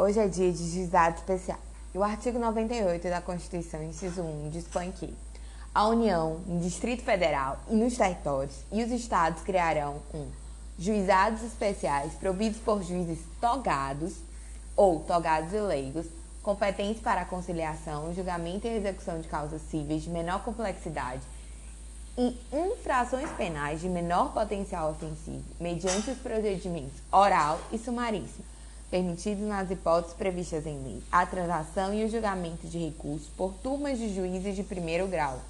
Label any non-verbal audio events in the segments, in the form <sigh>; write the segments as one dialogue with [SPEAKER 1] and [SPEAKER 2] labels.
[SPEAKER 1] Hoje é dia de juizado especial. E o artigo 98 da Constituição, inciso 1, dispõe que a União, no Distrito Federal e nos territórios e os estados criarão um juizados especiais providos por juízes togados ou togados e leigos, competentes para a conciliação, julgamento e execução de causas cíveis de menor complexidade e infrações penais de menor potencial ofensivo, mediante os procedimentos oral e sumaríssimo permitidos nas hipóteses previstas em lei, a transação e o julgamento de recursos por turmas de juízes de primeiro grau.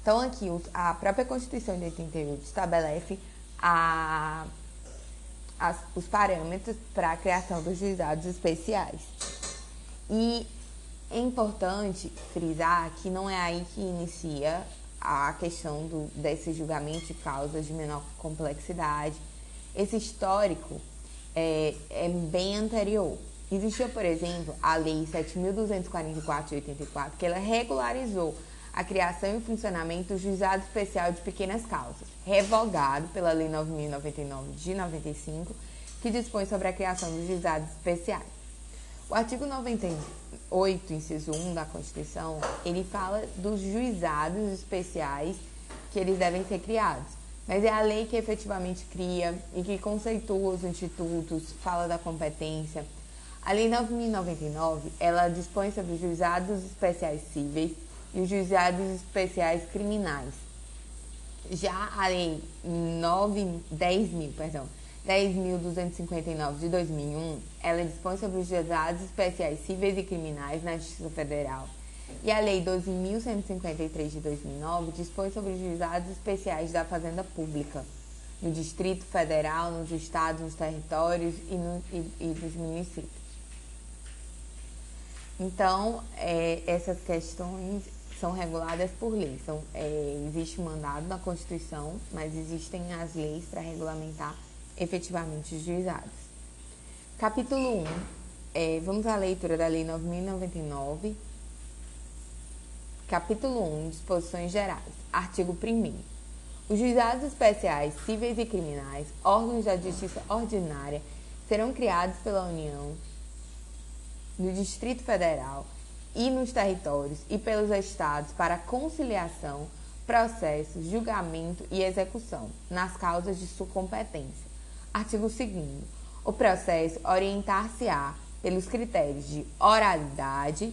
[SPEAKER 1] Então, aqui, a própria Constituição de 88 estabelece a, as, os parâmetros para a criação dos juizados especiais. E é importante frisar que não é aí que inicia a questão do, desse julgamento de causas de menor complexidade. Esse histórico é, é bem anterior. Existia, por exemplo, a Lei 7.244 de 84, que ela regularizou a criação e funcionamento do Juizado Especial de Pequenas Causas, revogado pela Lei 9.099 de 95, que dispõe sobre a criação dos juizados especiais. O artigo 98, inciso 1 da Constituição, ele fala dos juizados especiais que eles devem ser criados. Mas é a lei que efetivamente cria e que conceitua os institutos, fala da competência. A Lei 9.099, ela dispõe sobre os juizados especiais cíveis e os juizados especiais criminais. Já a Lei 9, 10 mil, perdão, 10.259 de 2001, ela dispõe sobre os juizados especiais cíveis e criminais na Justiça Federal e a Lei 12.153 de 2009 dispõe sobre os juizados especiais da Fazenda Pública, no Distrito Federal, nos estados, nos territórios e, no, e, e nos municípios. Então, é, essas questões são reguladas por lei. São, é, existe um mandado na Constituição, mas existem as leis para regulamentar efetivamente os juizados. Capítulo 1. É, vamos à leitura da Lei 9.099 Capítulo 1 Disposições Gerais. Artigo 1. Os juizados especiais cíveis e criminais, órgãos da justiça ordinária, serão criados pela União no Distrito Federal e nos territórios e pelos estados para conciliação, processo, julgamento e execução nas causas de sua competência. Artigo 2 O processo orientar-se-á pelos critérios de oralidade,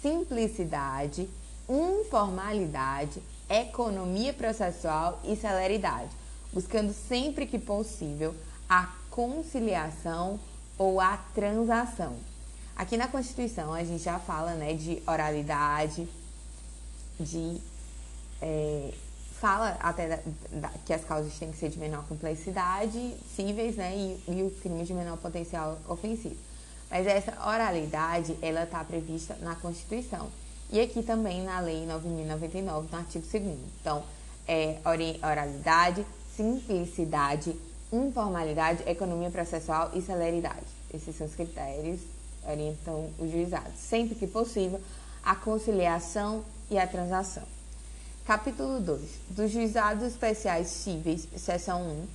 [SPEAKER 1] simplicidade, informalidade, economia processual e celeridade, buscando sempre que possível a conciliação ou a transação. Aqui na Constituição a gente já fala né, de oralidade, de é, fala até da, da, que as causas têm que ser de menor complexidade, cíveis, né, e, e o crime de menor potencial ofensivo. Mas essa oralidade, ela está prevista na Constituição. E aqui também na Lei 9.099, no artigo 2 Então, é oralidade, simplicidade, informalidade, economia processual e celeridade. Esses são os critérios que orientam os juizados. Sempre que possível, a conciliação e a transação. Capítulo 2. Dos juizados especiais cíveis, seção 1,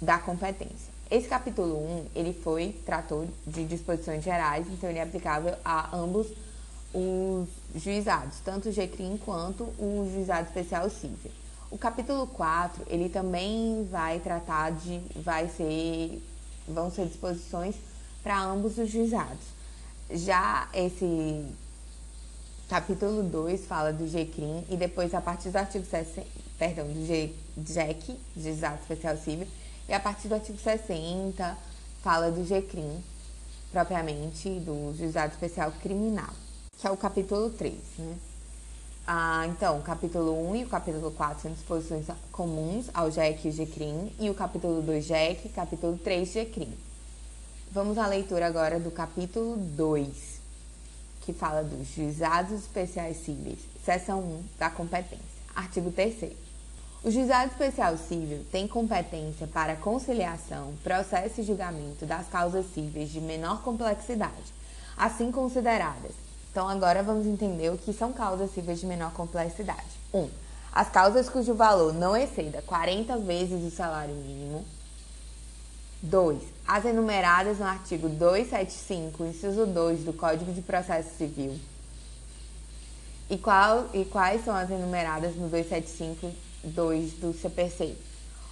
[SPEAKER 1] da competência. Esse capítulo 1, ele foi, tratou de disposições gerais, então ele é aplicável a ambos os os juizados, tanto o GCRIM quanto o juizado especial civil. O capítulo 4, ele também vai tratar de, vai ser, vão ser disposições para ambos os juizados. Já esse capítulo 2 fala do GCRIM e depois a partir do artigo 60, perdão, do GEC, Juizado Especial Civil, e a partir do artigo 60 fala do GCRIM, propriamente do Juizado Especial Criminal que é o capítulo 3, né? Ah, então, o capítulo 1 e o capítulo 4 são disposições comuns ao JEC e GCRIM, e o capítulo 2 JEC e capítulo 3 GCRIM. Vamos à leitura agora do capítulo 2, que fala dos juizados especiais cíveis, seção 1 da competência. Artigo 3 o juizado especial civil tem competência para conciliação, processo e julgamento das causas cíveis de menor complexidade, assim consideradas então, agora vamos entender o que são causas cíveis de menor complexidade. 1. Um, as causas cujo valor não exceda 40 vezes o salário mínimo. 2. as enumeradas no artigo 275, inciso 2 do Código de Processo Civil. E, qual, e quais são as enumeradas no 275, 2 do CPC?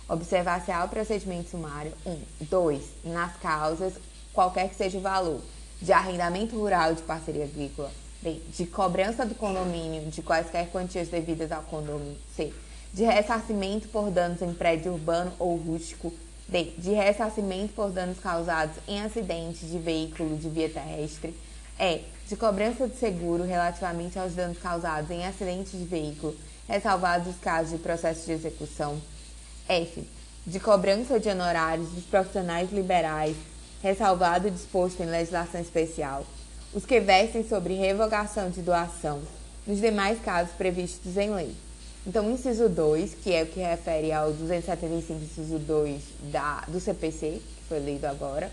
[SPEAKER 1] Observar-se ao procedimento sumário 1. Um, 2. Nas causas, qualquer que seja o valor, de arrendamento rural de parceria agrícola. B. De cobrança do condomínio de quaisquer quantias devidas ao condomínio. C. De ressarcimento por danos em prédio urbano ou rústico D. De ressarcimento por danos causados em acidente de veículo de via terrestre. E. De cobrança de seguro relativamente aos danos causados em acidente de veículo, ressalvados os casos de processo de execução. F. De cobrança de honorários dos profissionais liberais, ressalvado o disposto em legislação especial. Os que versem sobre revogação de doação, nos demais casos previstos em lei. Então, o inciso 2, que é o que refere ao 275, inciso 2 da, do CPC, que foi lido agora.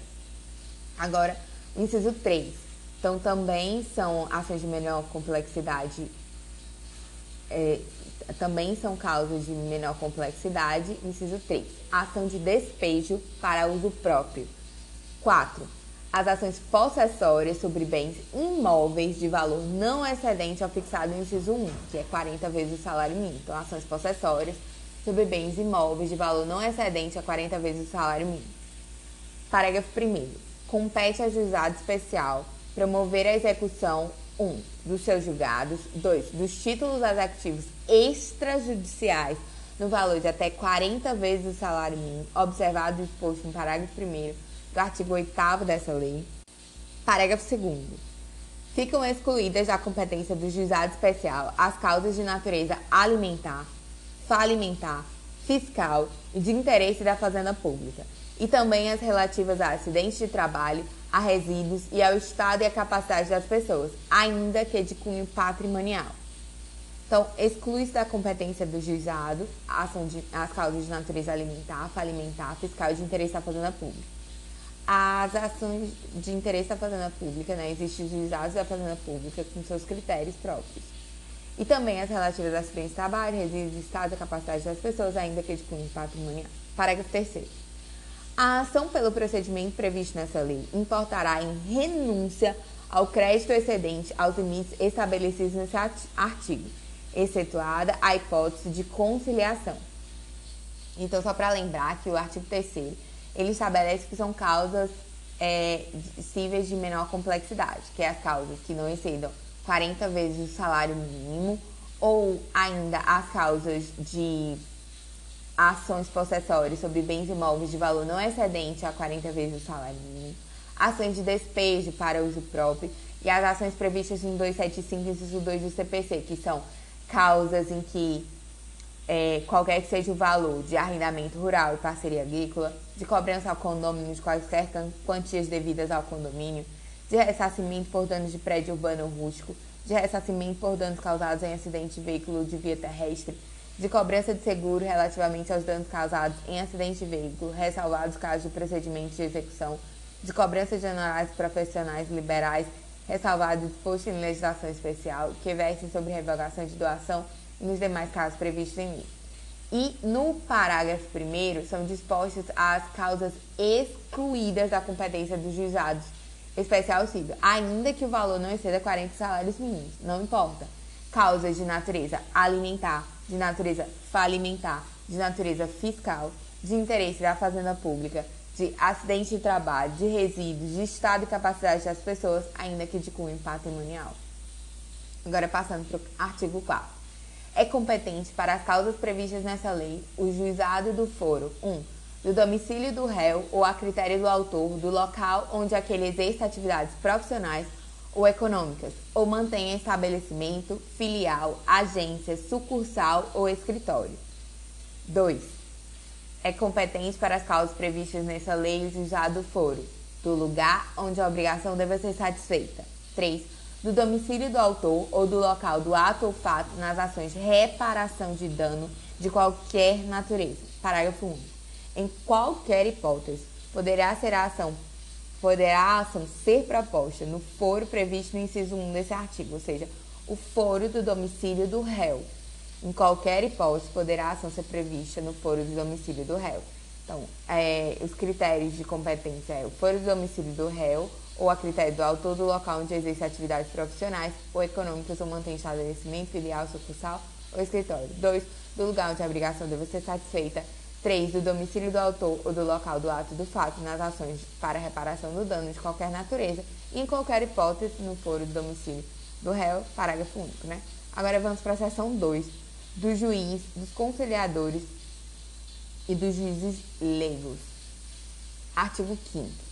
[SPEAKER 1] Agora, o inciso 3. Então, também são ações de menor complexidade, é, também são causas de menor complexidade. Inciso 3. Ação de despejo para uso próprio. 4 as ações possessórias sobre bens imóveis de valor não excedente ao fixado no inciso 1, que é 40 vezes o salário mínimo. Então, ações possessórias sobre bens imóveis de valor não excedente a 40 vezes o salário mínimo. Parágrafo 1. Compete ao juizado especial promover a execução 1. Um, dos seus julgados, 2. dos títulos executivos extrajudiciais no valor de até 40 vezes o salário mínimo, observado o disposto no parágrafo 1 do artigo 8 dessa lei. Parágrafo 2. Ficam excluídas da competência do juizado especial as causas de natureza alimentar, falimentar, fiscal e de interesse da fazenda pública, e também as relativas a acidentes de trabalho, a resíduos e ao estado e à capacidade das pessoas, ainda que de cunho patrimonial. Então, exclui-se da competência do juizado de, as causas de natureza alimentar, falimentar, fiscal e de interesse da fazenda pública as ações de interesse da fazenda pública, né? Existem os juizados da fazenda pública com seus critérios próprios. E também as relativas a acidentes de trabalho, resíduos de estado e capacidade das pessoas, ainda que de cunho patrimonial. Parágrafo 3 A ação pelo procedimento previsto nessa lei importará em renúncia ao crédito excedente aos limites estabelecidos nesse artigo, excetuada a hipótese de conciliação. Então, só para lembrar que o artigo 3 ele estabelece que são causas é, cíveis de menor complexidade, que é as causas que não excedam 40 vezes o salário mínimo, ou ainda as causas de ações possessórias sobre bens imóveis de valor não excedente a 40 vezes o salário mínimo, ações de despejo para uso próprio e as ações previstas em 275 inciso 2 do CPC, que são causas em que é, qualquer que seja o valor de arrendamento rural e parceria agrícola, de cobrança ao condomínio de quaisquer quantias devidas ao condomínio, de ressarcimento por danos de prédio urbano rústico, de ressarcimento por danos causados em acidente de veículo de via terrestre, de cobrança de seguro relativamente aos danos causados em acidente de veículo, ressalvados casos de procedimento de execução, de cobrança de honorários profissionais liberais, ressalvado disposto em legislação especial, que versem sobre revogação de doação nos demais casos previstos em lei. E no parágrafo 1 são dispostas as causas excluídas da competência dos juizados especial civil, ainda que o valor não exceda 40 salários mínimos, não importa. Causas de natureza alimentar, de natureza falimentar, de natureza fiscal, de interesse da fazenda pública, de acidente de trabalho, de resíduos, de estado e capacidade das pessoas, ainda que de cunho patrimonial. Agora passando para o artigo 4 é competente para as causas previstas nessa lei o juizado do foro 1. Um, do domicílio do réu ou a critério do autor do local onde aquele exerce atividades profissionais ou econômicas, ou mantenha estabelecimento, filial, agência, sucursal ou escritório. 2. É competente para as causas previstas nessa lei o juizado do foro, do lugar onde a obrigação deve ser satisfeita. 3 do domicílio do autor ou do local do ato ou fato nas ações de reparação de dano de qualquer natureza. Parágrafo 1. Em qualquer hipótese, poderá ser a ação poderá a ação ser proposta no foro previsto no inciso 1 desse artigo, ou seja, o foro do domicílio do réu. Em qualquer hipótese, poderá a ação ser prevista no foro do domicílio do réu. Então, é, os critérios de competência é o foro do domicílio do réu, ou a critério do autor do local onde exerce atividades profissionais ou econômicas ou mantém estabelecimento, filial, sucursal ou escritório. 2. Do lugar onde a obrigação deve ser satisfeita. 3. Do domicílio do autor ou do local do ato do fato nas ações para reparação do dano de qualquer natureza em qualquer hipótese no foro do domicílio do réu, parágrafo único, né? Agora vamos para a seção 2, do juiz, dos conciliadores e dos juízes leigos. Artigo 5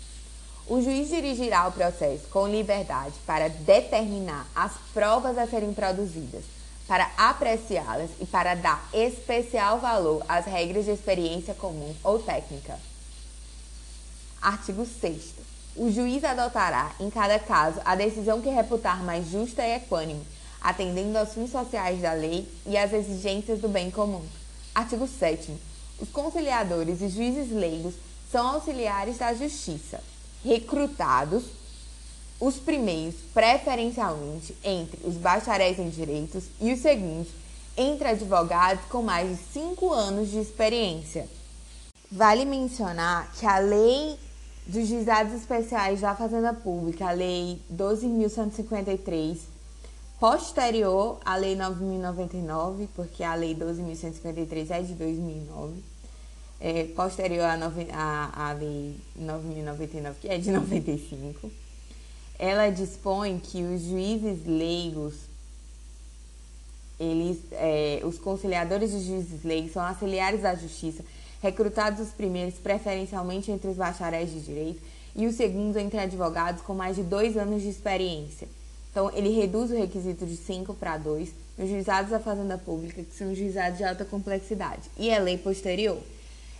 [SPEAKER 1] o juiz dirigirá o processo com liberdade para determinar as provas a serem produzidas, para apreciá-las e para dar especial valor às regras de experiência comum ou técnica. Artigo 6. O juiz adotará, em cada caso, a decisão que reputar mais justa e equânime, atendendo aos fins sociais da lei e às exigências do bem comum. Artigo 7. Os conciliadores e juízes leigos são auxiliares da justiça recrutados os primeiros preferencialmente entre os bacharéis em direitos e os segundos entre advogados com mais de cinco anos de experiência. Vale mencionar que a lei dos juizados especiais da Fazenda Pública, a lei 12.153, posterior à lei 9.099, porque a lei 12.153 é de 2009, é, posterior à, nove, à, à Lei 9.099, que é de <laughs> 95, ela dispõe que os juízes leigos, eles, é, os conciliadores de juízes leigos são auxiliares da justiça, recrutados os primeiros preferencialmente entre os bacharéis de direito e os segundos entre advogados com mais de dois anos de experiência. Então, ele reduz o requisito de 5 para 2 nos juizados da Fazenda Pública, que são juizados de alta complexidade, e é lei posterior.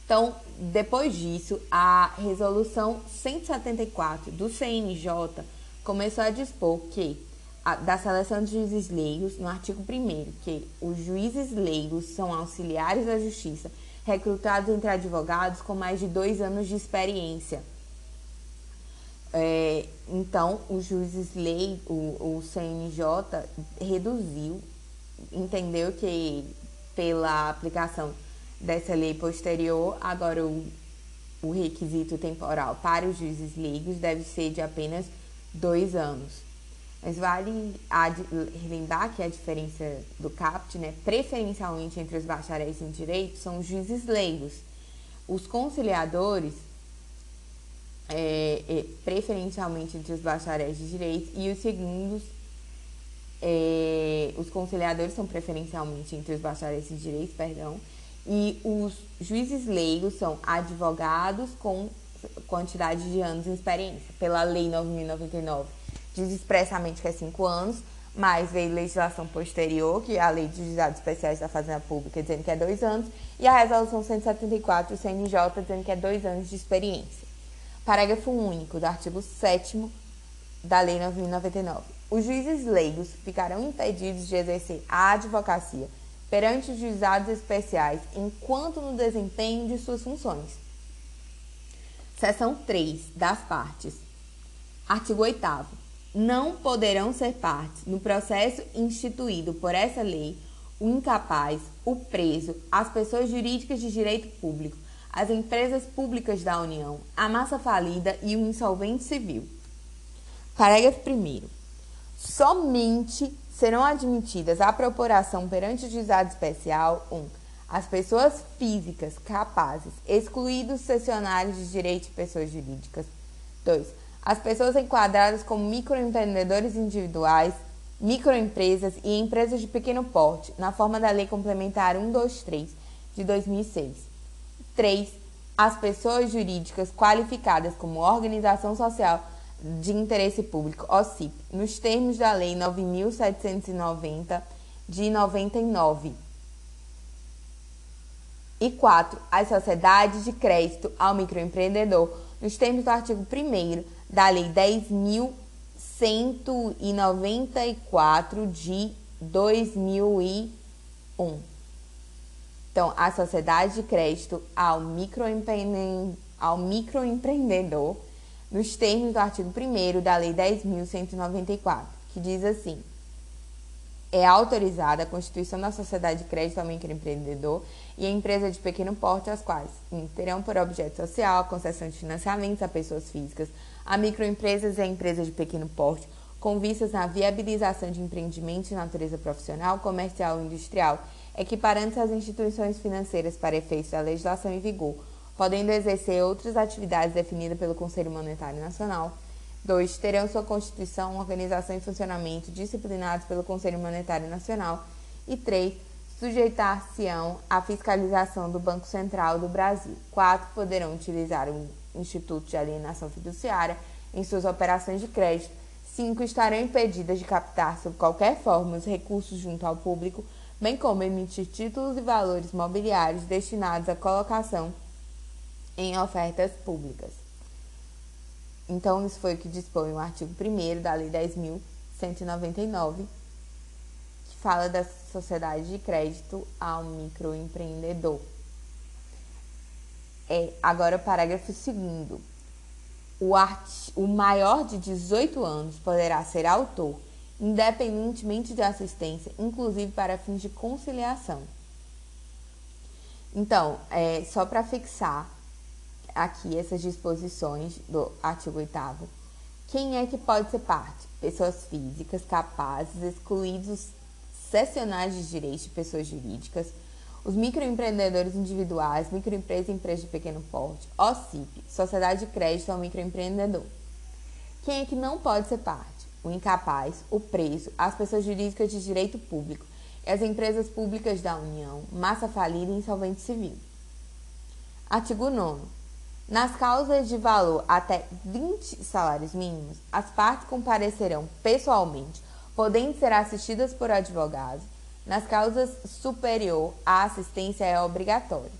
[SPEAKER 1] Então, depois disso, a resolução 174 do CNJ começou a dispor que a, da seleção de juízes leigos, no artigo 1 que os juízes leigos são auxiliares da justiça, recrutados entre advogados com mais de dois anos de experiência. É, então, os juízes leigos, o, o CNJ reduziu, entendeu que pela aplicação dessa lei posterior, agora o, o requisito temporal para os juízes leigos deve ser de apenas dois anos. Mas vale lembrar que a diferença do CAPT, né, preferencialmente entre os bacharéis em direito, são os juízes leigos. Os conciliadores, é, é, preferencialmente entre os bacharéis de direito, e os segundos, é, os conciliadores são preferencialmente entre os bacharéis de direito, perdão, e os juízes leigos são advogados com quantidade de anos de experiência. Pela Lei 9.099, diz expressamente que é 5 anos, mas veio legislação posterior, que é a Lei de Juizados Especiais da Fazenda Pública, dizendo que é 2 anos, e a Resolução 174 do CNJ, dizendo que é 2 anos de experiência. Parágrafo único do artigo 7 da Lei 9.099. Os juízes leigos ficarão impedidos de exercer a advocacia perante os juizados especiais enquanto no desempenho de suas funções. Seção 3 das partes. Artigo 8 Não poderão ser partes no processo instituído por essa lei o incapaz, o preso, as pessoas jurídicas de direito público, as empresas públicas da União, a massa falida e o insolvente civil. Parágrafo 1. Somente serão admitidas à propuração perante o juizado especial 1. Um, as pessoas físicas capazes, excluídos cessionários de direito de pessoas jurídicas. 2. As pessoas enquadradas como microempreendedores individuais, microempresas e empresas de pequeno porte, na forma da Lei Complementar 123 de 2006. 3. As pessoas jurídicas qualificadas como organização social de interesse público, OCIP, nos termos da Lei 9.790 de 99. E 4. As sociedades de crédito ao microempreendedor, nos termos do artigo 1 da Lei 10.194 de 2001. Então, a sociedade de crédito ao, microempreendedor, ao microempreendedor nos termos do artigo 1 da Lei 10.194, que diz assim: é autorizada a constituição da sociedade de crédito ao microempreendedor e a empresa de pequeno porte, as quais terão por objeto social a concessão de financiamentos a pessoas físicas, a microempresas e a empresas de pequeno porte, com vistas na viabilização de empreendimentos de natureza profissional, comercial ou industrial, equiparando-se às instituições financeiras para efeitos da legislação em vigor, podendo exercer outras atividades definidas pelo Conselho Monetário Nacional. 2. Terão sua constituição, organização e funcionamento disciplinados pelo Conselho Monetário Nacional. E 3. Sujeitar-se-ão à fiscalização do Banco Central do Brasil. 4. Poderão utilizar o Instituto de Alienação Fiduciária em suas operações de crédito. 5. Estarão impedidas de captar, sob qualquer forma, os recursos junto ao público, bem como emitir títulos e valores mobiliários destinados à colocação em ofertas públicas. Então, isso foi o que dispõe o artigo 1 da Lei 10.199, que fala da sociedade de crédito ao microempreendedor. É, agora, o parágrafo 2. O, o maior de 18 anos poderá ser autor, independentemente de assistência, inclusive para fins de conciliação. Então, é, só para fixar, aqui essas disposições do artigo 8 quem é que pode ser parte? Pessoas físicas capazes, excluídos cessionais de direitos de pessoas jurídicas, os microempreendedores individuais, microempresas e empresas de pequeno porte, OCIP, Sociedade de Crédito ao Microempreendedor. Quem é que não pode ser parte? O incapaz, o preso, as pessoas jurídicas de direito público e as empresas públicas da União, massa falida e insolvente civil. Artigo 9 nas causas de valor até 20 salários mínimos, as partes comparecerão pessoalmente, podendo ser assistidas por advogados. Nas causas superior, a assistência é obrigatória.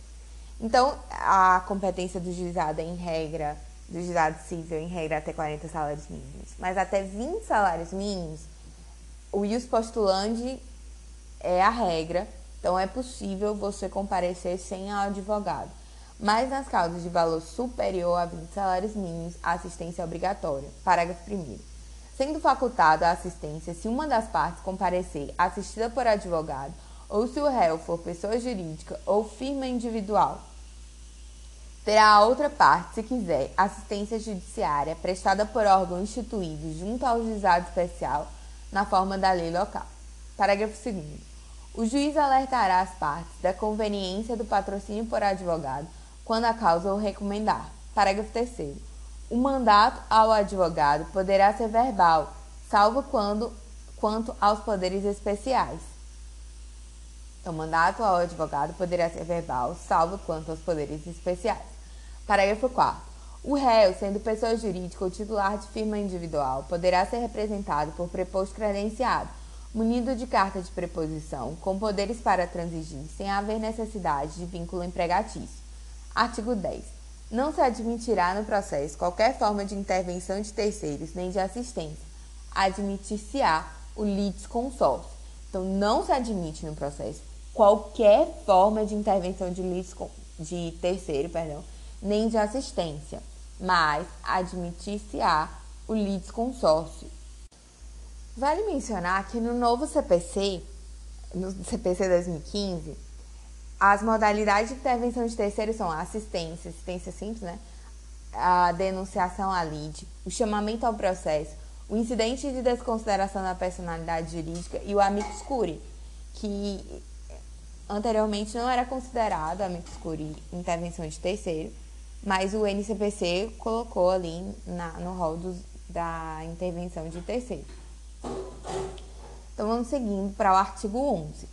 [SPEAKER 1] Então, a competência do juizado é em regra, do juizado civil em regra até 40 salários mínimos, mas até 20 salários mínimos, o ius postulandi é a regra, então é possível você comparecer sem advogado mas nas causas de valor superior a 20 salários mínimos, a assistência é obrigatória. Parágrafo 1. Sendo facultada a assistência se uma das partes comparecer assistida por advogado ou se o réu for pessoa jurídica ou firma individual. Terá a outra parte, se quiser, assistência judiciária prestada por órgão instituído junto ao juizado especial na forma da lei local. Parágrafo 2. O juiz alertará as partes da conveniência do patrocínio por advogado quando a causa o recomendar. Parágrafo 3. O mandato ao advogado poderá ser verbal, salvo quando quanto aos poderes especiais. Então, o mandato ao advogado poderá ser verbal, salvo quanto aos poderes especiais. Parágrafo 4. O réu, sendo pessoa jurídica ou titular de firma individual, poderá ser representado por preposto credenciado, munido de carta de preposição, com poderes para transigir, sem haver necessidade de vínculo empregatício. Artigo 10. Não se admitirá no processo qualquer forma de intervenção de terceiros nem de assistência. Admitir-se-á o litisconsórcio. Então, não se admite no processo qualquer forma de intervenção de, de terceiro, perdão, nem de assistência, mas admitir-se-á o litisconsórcio. Vale mencionar que no novo CPC, no CPC 2015, as modalidades de intervenção de terceiros são a assistência, assistência simples, né? A denunciação à lide, o chamamento ao processo, o incidente de desconsideração da personalidade jurídica e o amicus curiae, que anteriormente não era considerado amicus curiae intervenção de terceiro, mas o NCPC colocou ali na, no rol dos, da intervenção de terceiro. Então vamos seguindo para o artigo 11.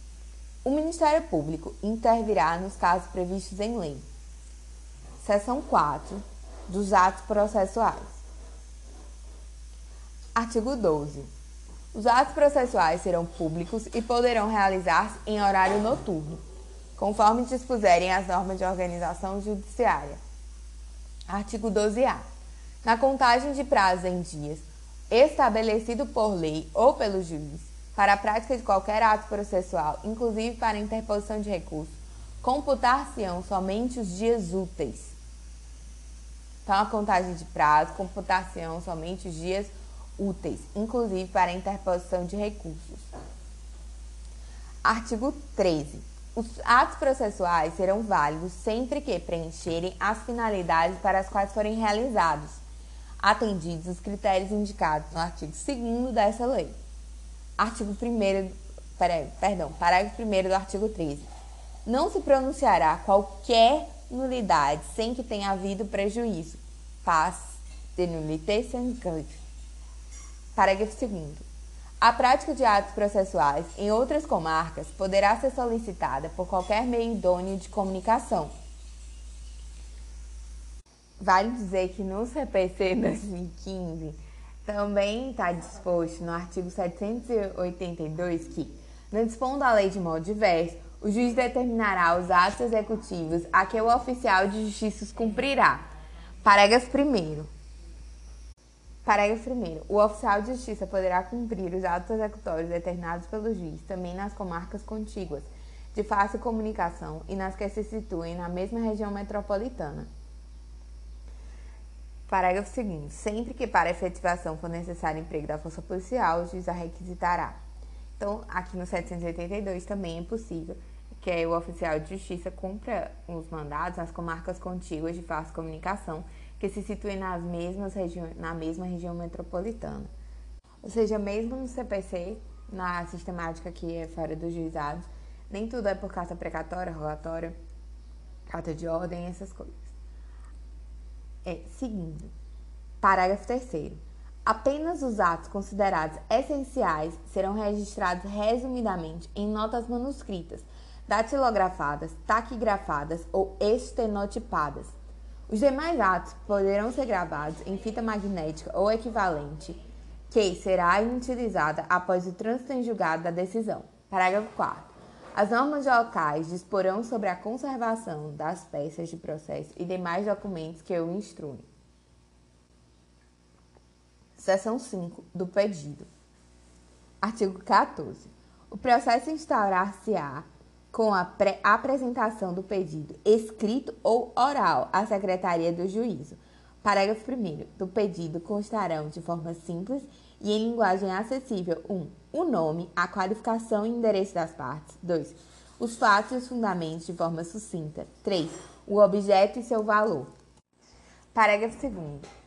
[SPEAKER 1] O Ministério Público intervirá nos casos previstos em lei. Seção 4 dos atos processuais. Artigo 12. Os atos processuais serão públicos e poderão realizar-se em horário noturno, conforme dispuserem as normas de organização judiciária. Artigo 12-A. Na contagem de prazos em dias, estabelecido por lei ou pelo juiz, para a prática de qualquer ato processual, inclusive para a interposição de recurso, computar-se-ão somente os dias úteis. Então, a contagem de prazo, computar-se-ão somente os dias úteis, inclusive para a interposição de recursos. Artigo 13. Os atos processuais serão válidos sempre que preencherem as finalidades para as quais forem realizados, atendidos os critérios indicados no artigo 2 dessa lei. Artigo 1 perdão, parágrafo 1 do artigo 13. Não se pronunciará qualquer nulidade sem que tenha havido prejuízo. Paz de nullité Parágrafo 2 a prática de atos processuais em outras comarcas poderá ser solicitada por qualquer meio idôneo de comunicação. Vale dizer que no CPC 2015 também está disposto no artigo 782 que, no dispondo da lei de modo diverso, o juiz determinará os atos executivos a que o oficial de justiça cumprirá. Parágrafo 1. Parágrafo 1. O oficial de justiça poderá cumprir os atos executórios determinados pelo juiz também nas comarcas contíguas, de fácil comunicação e nas que se situem na mesma região metropolitana. Parágrafo 2. Sempre que para efetivação for necessário emprego da força policial, o juiz a requisitará. Então, aqui no 782 também é possível que o oficial de justiça cumpra os mandados nas comarcas contíguas de fácil comunicação que se situem nas mesmas na mesma região metropolitana. Ou seja, mesmo no CPC, na sistemática que é fora dos juizados, nem tudo é por carta precatória, rogatória, carta de ordem, essas coisas. É, seguindo, parágrafo 3 Apenas os atos considerados essenciais serão registrados resumidamente em notas manuscritas, datilografadas, taquigrafadas ou estenotipadas, os demais atos poderão ser gravados em fita magnética ou equivalente, que será inutilizada após o trânsito em julgado da decisão. Parágrafo 4. As normas locais disporão sobre a conservação das peças de processo e demais documentos que o instruem. Seção 5 do pedido. Artigo 14. O processo instaurar-se-á com a apresentação do pedido escrito ou oral à Secretaria do Juízo. Parágrafo 1. Do pedido constarão de forma simples e em linguagem acessível 1. Um, o nome, a qualificação e endereço das partes. 2. Os fatos e os fundamentos de forma sucinta. 3. O objeto e seu valor. Parágrafo 2.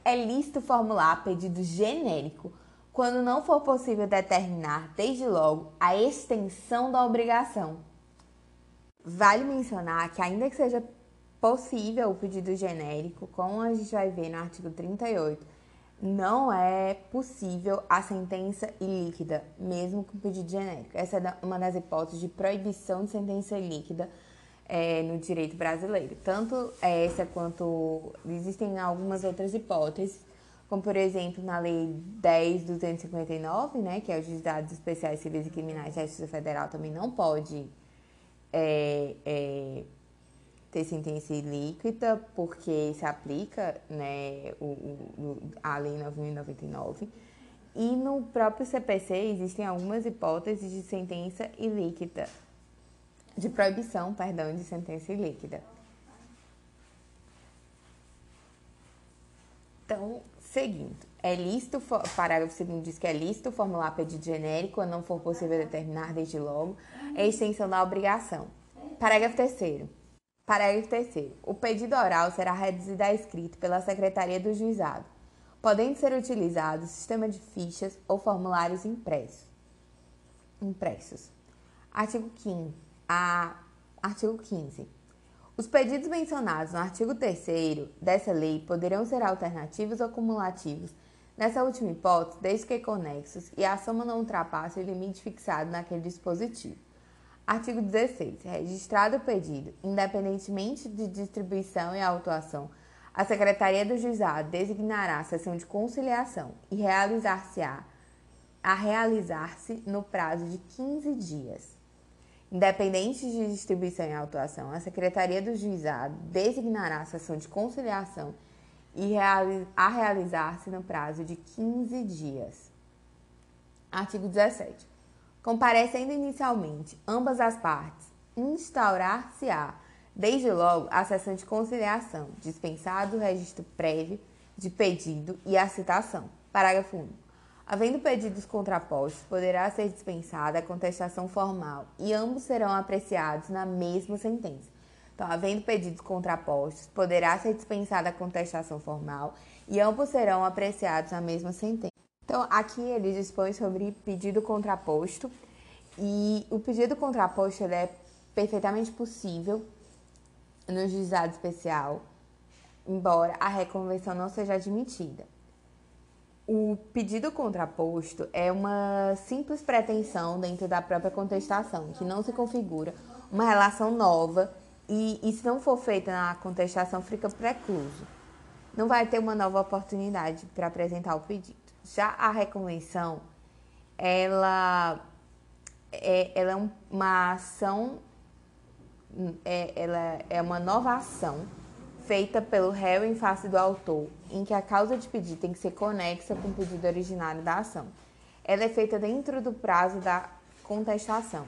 [SPEAKER 1] É lícito formular pedido genérico quando não for possível determinar, desde logo, a extensão da obrigação Vale mencionar que, ainda que seja possível o pedido genérico, como a gente vai ver no artigo 38, não é possível a sentença ilíquida, mesmo com pedido genérico. Essa é uma das hipóteses de proibição de sentença ilíquida é, no direito brasileiro. Tanto essa quanto existem algumas outras hipóteses, como por exemplo na Lei 10.259, né, que é os dados especiais civis e criminais da Justiça Federal também não pode é, é, ter sentença ilíquida, porque se aplica né, o, o, a Lei 9.099. E no próprio CPC existem algumas hipóteses de sentença ilíquida, de proibição, perdão, de sentença ilíquida. Então, seguindo, é lícito, parágrafo 2 diz que é lícito formular pedido genérico quando não for possível determinar desde logo a extensão da obrigação. Parágrafo 3 Parágrafo 3 O pedido oral será reduzido a escrito pela Secretaria do Juizado, podendo ser utilizado sistema de fichas ou formulários impressos. impressos. Artigo 15. A, artigo 15. Os pedidos mencionados no artigo 3 dessa lei poderão ser alternativos ou cumulativos Nessa última hipótese, desde que conexos e a soma não ultrapasse o limite fixado naquele dispositivo. Artigo 16. Registrado o pedido, independentemente de distribuição e autuação, a Secretaria do Juizado designará a sessão de conciliação e realizar-se-á a realizar-se no prazo de 15 dias. Independente de distribuição e autuação, a Secretaria do Juizado designará a sessão de conciliação e a realizar-se no prazo de 15 dias. Artigo 17. Comparecendo inicialmente ambas as partes, instaurar-se-á, desde logo, a sessão de conciliação, dispensado o registro prévio de pedido e a citação. Parágrafo 1. Havendo pedidos contrapostos, poderá ser dispensada a contestação formal e ambos serão apreciados na mesma sentença. Então, havendo pedidos contrapostos, poderá ser dispensada a contestação formal e ambos serão apreciados na mesma sentença. Então, aqui ele dispõe sobre pedido contraposto e o pedido contraposto é perfeitamente possível no juizado especial, embora a reconvenção não seja admitida. O pedido contraposto é uma simples pretensão dentro da própria contestação, que não se configura uma relação nova e, e se não for feita na contestação, fica precluso. Não vai ter uma nova oportunidade para apresentar o pedido. Já a reconvenção, ela é, ela é uma ação, é, ela é uma nova ação feita pelo réu em face do autor, em que a causa de pedido tem que ser conexa com o pedido originário da ação. Ela é feita dentro do prazo da contestação.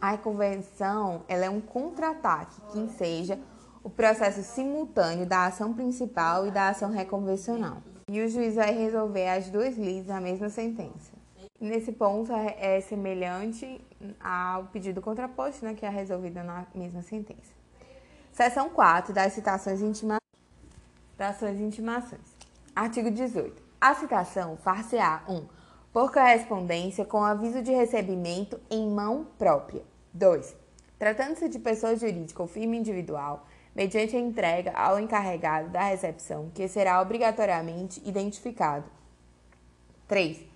[SPEAKER 1] A reconvenção ela é um contra-ataque que enseja o processo simultâneo da ação principal e da ação reconvencional. E o juiz vai resolver as duas leis na mesma sentença. Nesse ponto é, é semelhante ao pedido contraposto, né, que é resolvido na mesma sentença. Seção 4 das citações intimações. Citações e intimações. Artigo 18. A citação far-se-á 1. Um, por correspondência com aviso de recebimento em mão própria. 2. Tratando-se de pessoa jurídica ou firma individual, mediante a entrega ao encarregado da recepção, que será obrigatoriamente identificado. 3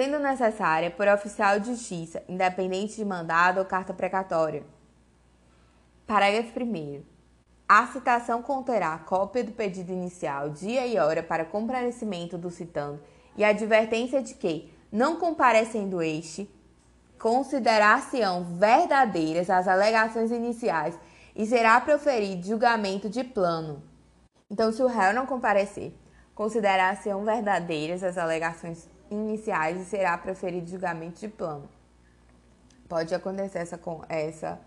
[SPEAKER 1] sendo necessária por oficial de justiça, independente de mandado ou carta precatória. Parágrafo 1. A citação conterá cópia do pedido inicial, dia e hora para comparecimento do citando e advertência de que, não comparecendo este, considerar-se-ão verdadeiras as alegações iniciais e será proferido julgamento de plano. Então, se o réu não comparecer, considerar-se-ão verdadeiras as alegações iniciais e será proferido julgamento de plano. Pode acontecer essa, essa,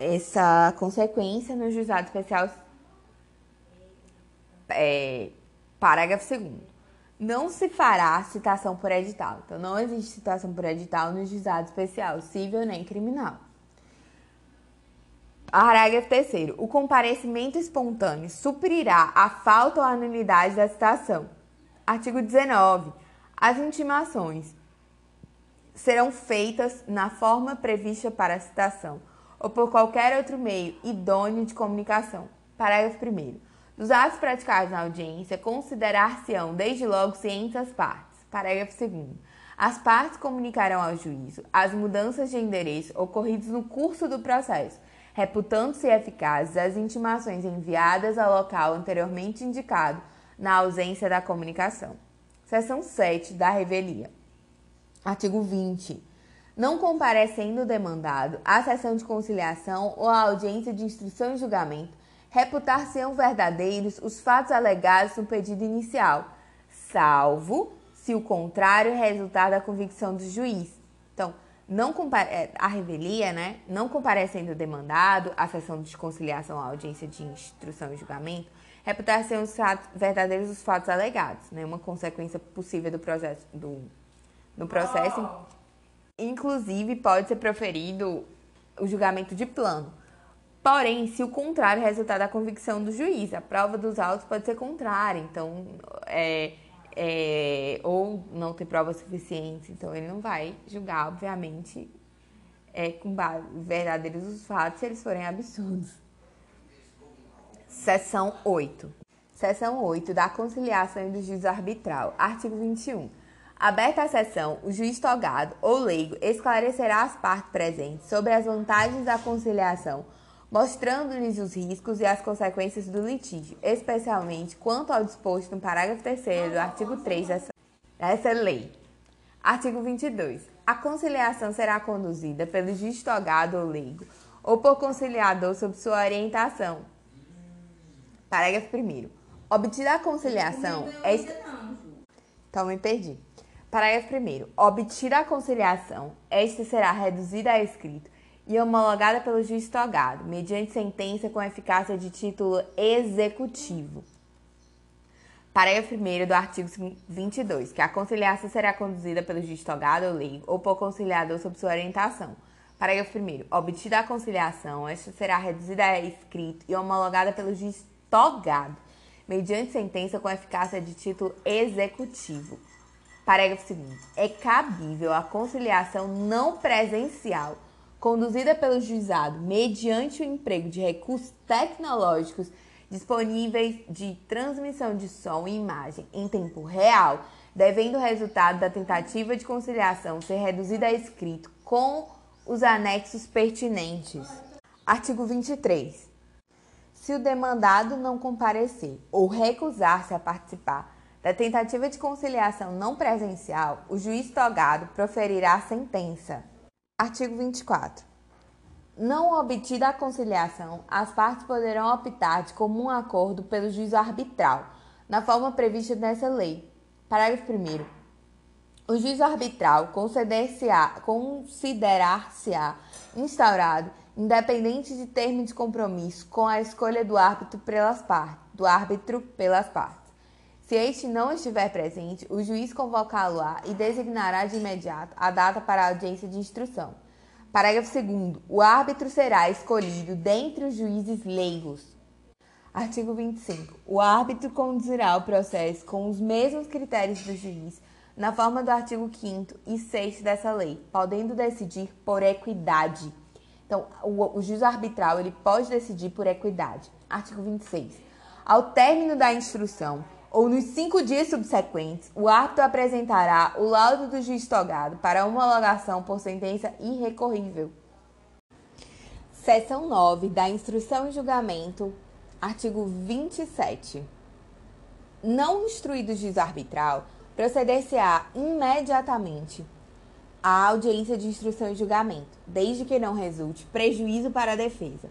[SPEAKER 1] essa consequência no juizado especial. É, parágrafo 2. Não se fará citação por edital. Então, não existe citação por edital no juizado especial, civil nem criminal. Parágrafo 3. O comparecimento espontâneo suprirá a falta ou a nulidade da citação Artigo 19. As intimações serão feitas na forma prevista para a citação ou por qualquer outro meio idôneo de comunicação. Parágrafo 1. Dos atos praticados na audiência, considerar-se-ão desde logo cientes as partes. Parágrafo 2. As partes comunicarão ao juízo as mudanças de endereço ocorridas no curso do processo, reputando-se eficazes as intimações enviadas ao local anteriormente indicado na ausência da comunicação. Seção 7 da revelia. Artigo 20. Não comparecendo o demandado à sessão de conciliação ou à audiência de instrução e julgamento, reputar-se-ão verdadeiros os fatos alegados no pedido inicial, salvo se o contrário resultar da convicção do juiz. Então, não compare... É, a revelia, né? Não comparecendo o demandado à sessão de conciliação à audiência de instrução e julgamento, reputar ser os fatos, verdadeiros os fatos alegados, né? Uma consequência possível do processo do, do processo. Oh. Inclusive pode ser proferido o julgamento de plano. Porém, se o contrário resultar da convicção do juiz, a prova dos autos pode ser contrária, então é, é, ou não ter prova suficiente, então ele não vai julgar, obviamente, é, com base, verdadeiros os fatos se eles forem absurdos. Seção 8. Seção 8 da conciliação e do juízo arbitral. Artigo 21. Aberta a sessão, o juiz togado ou leigo esclarecerá as partes presentes sobre as vantagens da conciliação, mostrando-lhes os riscos e as consequências do litígio, especialmente quanto ao disposto no parágrafo 3 do artigo 3 dessa, dessa lei. Artigo 22. A conciliação será conduzida pelo juiz togado ou leigo ou por conciliador sob sua orientação, Parágrafo 1. Obtida a conciliação. Esta... Então me perdi. Parágrafo 1. Obtida a conciliação, esta será reduzida a escrito e homologada pelo juiz togado, mediante sentença com eficácia de título executivo. Parágrafo 1 do artigo 22, que a conciliação será conduzida pelo juiz togado ou leigo ou por conciliador sob sua orientação. Parágrafo 1 Obtida a conciliação, esta será reduzida a escrito e homologada pelo juiz togado, mediante sentença com eficácia de título executivo. Parágrafo 2 É cabível a conciliação não presencial conduzida pelo juizado mediante o emprego de recursos tecnológicos disponíveis de transmissão de som e imagem em tempo real, devendo o resultado da tentativa de conciliação ser reduzido a escrito com os anexos pertinentes. Artigo 23. Se o demandado não comparecer ou recusar-se a participar da tentativa de conciliação não presencial, o juiz togado proferirá a sentença. Artigo 24. Não obtida a conciliação, as partes poderão optar de comum acordo pelo juízo arbitral, na forma prevista nessa lei. Parágrafo 1. O juízo arbitral considerar-se-á instaurado, independente de termo de compromisso, com a escolha do árbitro pelas partes, do árbitro pelas partes. Se este não estiver presente, o juiz convocá-lo-á e designará de imediato a data para a audiência de instrução. Parágrafo 2. O árbitro será escolhido dentre os juízes leigos. Artigo 25. O árbitro conduzirá o processo com os mesmos critérios do juiz, na forma do artigo 5 e 6 dessa lei, podendo decidir por equidade. Então, o, o juiz arbitral ele pode decidir por equidade. Artigo 26. Ao término da instrução, ou nos cinco dias subsequentes, o árbitro apresentará o laudo do juiz togado para homologação por sentença irrecorrível. Seção 9 da Instrução e Julgamento, artigo 27. Não instruído o juiz arbitral, proceder-se-á imediatamente à audiência de instrução e julgamento, desde que não resulte prejuízo para a defesa.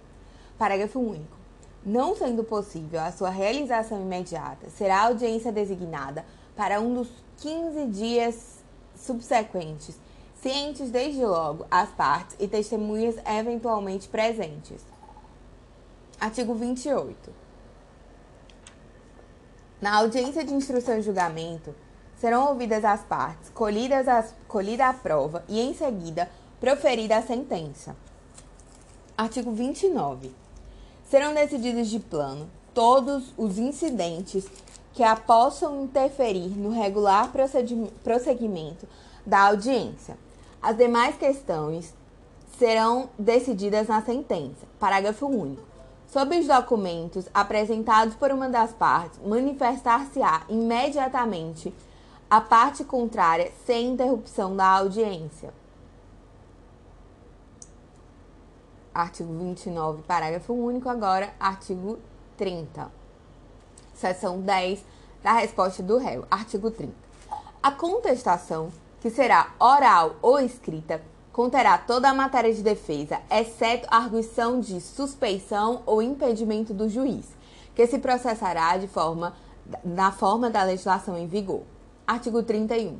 [SPEAKER 1] Parágrafo único. Não sendo possível a sua realização imediata, será a audiência designada para um dos 15 dias subsequentes, cientes desde logo as partes e testemunhas eventualmente presentes. Artigo 28. Na audiência de instrução e julgamento, serão ouvidas as partes, colhidas as, colhida a prova e, em seguida, proferida a sentença. Artigo 29 serão decididos de plano todos os incidentes que a possam interferir no regular prosseguimento da audiência. As demais questões serão decididas na sentença. Parágrafo único. Sobre os documentos apresentados por uma das partes, manifestar-se-á imediatamente a parte contrária sem interrupção da audiência. Artigo 29, parágrafo único, agora artigo 30. Seção 10 da resposta do réu, artigo 30. A contestação, que será oral ou escrita, conterá toda a matéria de defesa, exceto a arguição de suspeição ou impedimento do juiz, que se processará de forma na forma da legislação em vigor. Artigo 31.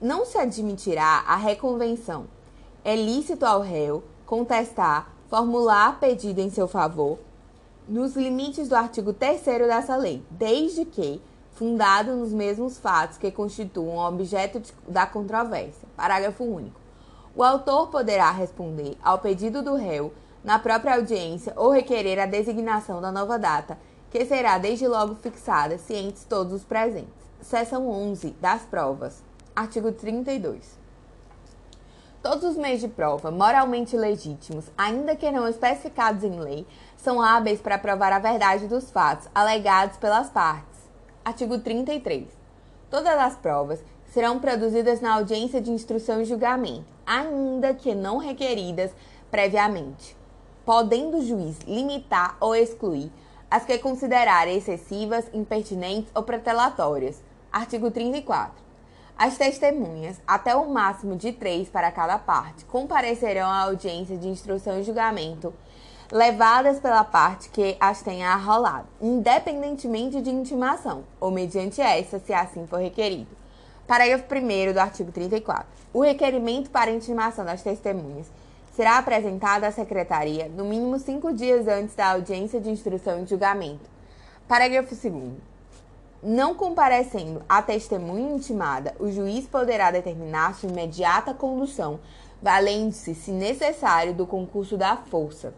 [SPEAKER 1] Não se admitirá a reconvenção. É lícito ao réu contestar, formular pedido em seu favor, nos limites do artigo 3 dessa lei, desde que fundado nos mesmos fatos que constituam objeto de, da controvérsia. Parágrafo único. O autor poderá responder ao pedido do réu na própria audiência ou requerer a designação da nova data, que será desde logo fixada, cientes todos os presentes. Seção 11 das provas. Artigo 32. Todos os meios de prova moralmente legítimos, ainda que não especificados em lei, são hábeis para provar a verdade dos fatos alegados pelas partes. Artigo 33. Todas as provas serão produzidas na audiência de instrução e julgamento, ainda que não requeridas previamente, podendo o juiz limitar ou excluir as que considerar excessivas, impertinentes ou protelatórias. Artigo 34. As testemunhas, até o máximo de três para cada parte, comparecerão à audiência de instrução e julgamento, levadas pela parte que as tenha arrolado, independentemente de intimação, ou mediante essa, se assim for requerido. Parágrafo 1 do artigo 34. O requerimento para intimação das testemunhas será apresentado à Secretaria no mínimo cinco dias antes da audiência de instrução e julgamento. Parágrafo 2. Não comparecendo a testemunha intimada, o juiz poderá determinar sua imediata condução, valendo-se, se necessário, do concurso da força.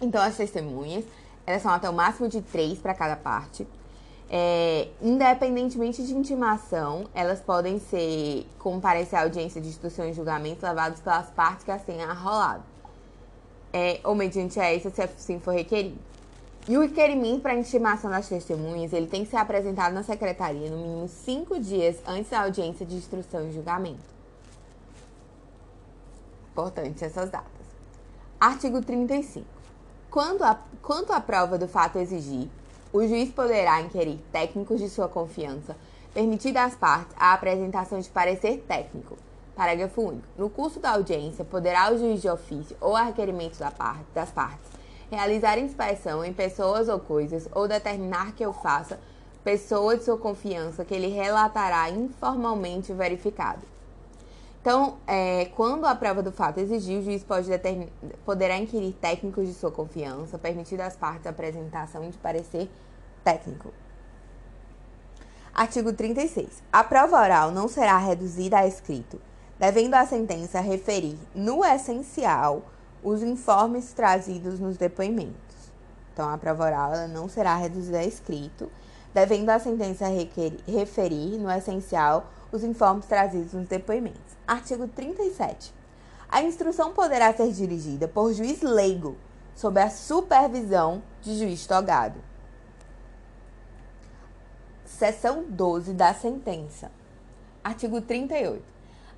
[SPEAKER 1] Então, as testemunhas, elas são até o máximo de três para cada parte. É, independentemente de intimação, elas podem ser comparecer à audiência de instrução e julgamento levados pelas partes que as tenham arrolado, é, ou mediante essa, se assim for requerido. E o requerimento para intimação das testemunhas, ele tem que ser apresentado na secretaria no mínimo cinco dias antes da audiência de instrução e julgamento. Importante essas datas. Artigo 35. Quando a, quanto a prova do fato exigir, o juiz poderá inquirir técnicos de sua confiança, permitida às partes a apresentação de parecer técnico. Parágrafo único. No curso da audiência, poderá o juiz de ofício ou a requerimento da parte, das partes realizar inspeção em pessoas ou coisas ou determinar que eu faça pessoa de sua confiança que ele relatará informalmente verificado. Então, é, quando a prova do fato exigir, o juiz pode poderá inquirir técnicos de sua confiança, permitindo às partes a apresentação de parecer técnico. Artigo 36. A prova oral não será reduzida a escrito, devendo a sentença referir, no essencial, os informes trazidos nos depoimentos. Então, a prova oral não será reduzida a escrito, devendo a sentença referir, no essencial, os informes trazidos nos depoimentos. Artigo 37. A instrução poderá ser dirigida por juiz leigo, sob a supervisão de juiz togado. Seção 12 da sentença. Artigo 38.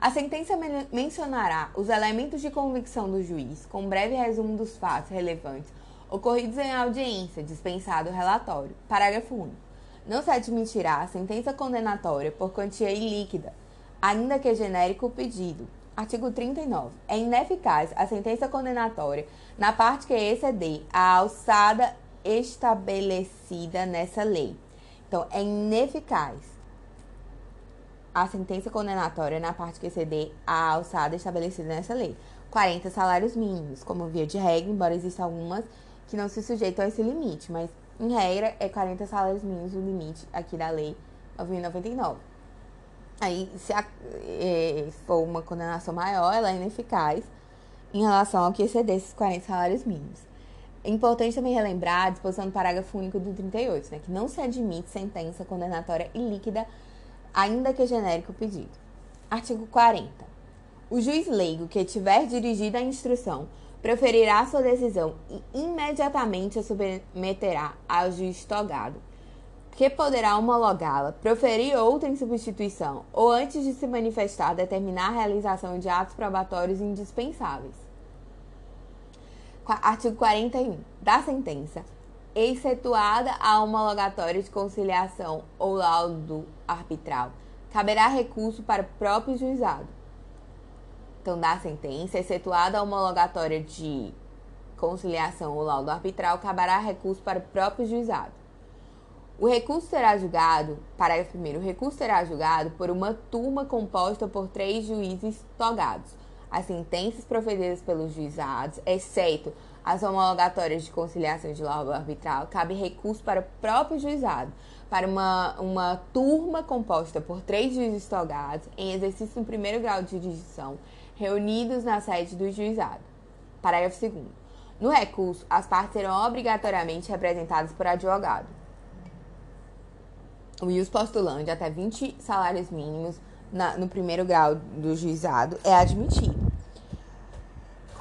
[SPEAKER 1] A sentença men mencionará os elementos de convicção do juiz, com um breve resumo dos fatos relevantes ocorridos em audiência, dispensado o relatório. Parágrafo 1. Não se admitirá a sentença condenatória por quantia ilíquida, ainda que genérico o pedido. Artigo 39. É ineficaz a sentença condenatória na parte que exceder a alçada estabelecida nessa lei. Então, é ineficaz a sentença condenatória na parte que exceder a alçada estabelecida nessa lei. 40 salários mínimos, como via de regra, embora existam algumas que não se sujeitam a esse limite, mas em regra é 40 salários mínimos o limite aqui da lei 9.099. Aí, se a, é, for uma condenação maior, ela é ineficaz em relação ao que exceder esses 40 salários mínimos. É importante também relembrar a disposição do parágrafo único do 38, né, que não se admite sentença condenatória ilíquida, ainda que genérico pedido. Artigo 40. O juiz leigo que tiver dirigido a instrução proferirá sua decisão e imediatamente a submeterá ao juiz togado que poderá homologá-la, proferir outra em substituição ou, antes de se manifestar, determinar a realização de atos probatórios indispensáveis. Artigo 41. Da sentença, excetuada a homologatória de conciliação ou laudo arbitral, caberá recurso para o próprio juizado. Então, da sentença, excetuada a homologatória de conciliação ou laudo arbitral, caberá recurso para o próprio juizado. O recurso será julgado, parágrafo 1, o recurso será julgado por uma turma composta por três juízes togados. As sentenças proferidas pelos juizados, exceto as homologatórias de conciliação de laudo arbitral, cabe recurso para o próprio juizado, para uma, uma turma composta por três juízes togados, em exercício no primeiro grau de jurisdição, reunidos na sede do juizado. Parágrafo 2. No recurso, as partes serão obrigatoriamente representadas por advogado e os postulantes até 20 salários mínimos na, no primeiro grau do juizado é admitido.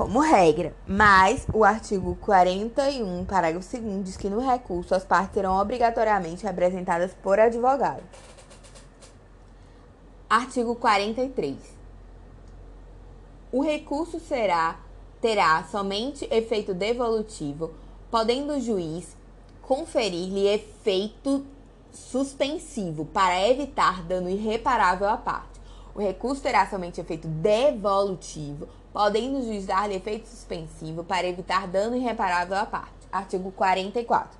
[SPEAKER 1] Como regra, mas o artigo 41, parágrafo 2 diz que no recurso as partes serão obrigatoriamente representadas por advogado. Artigo 43. O recurso será terá somente efeito devolutivo, podendo o juiz conferir-lhe efeito suspensivo para evitar dano irreparável à parte. O recurso terá somente efeito devolutivo, podendo o juiz dar-lhe efeito suspensivo para evitar dano irreparável à parte. Artigo 44.